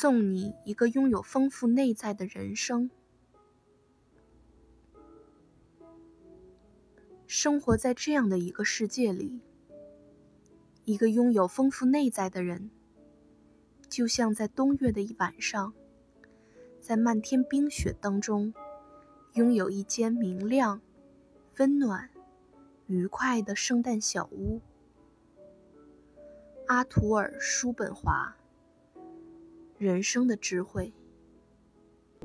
送你一个拥有丰富内在的人生。生活在这样的一个世界里，一个拥有丰富内在的人，就像在冬月的一晚上，在漫天冰雪当中，拥有一间明亮、温暖、愉快的圣诞小屋。阿图尔·叔本华，人生的智慧。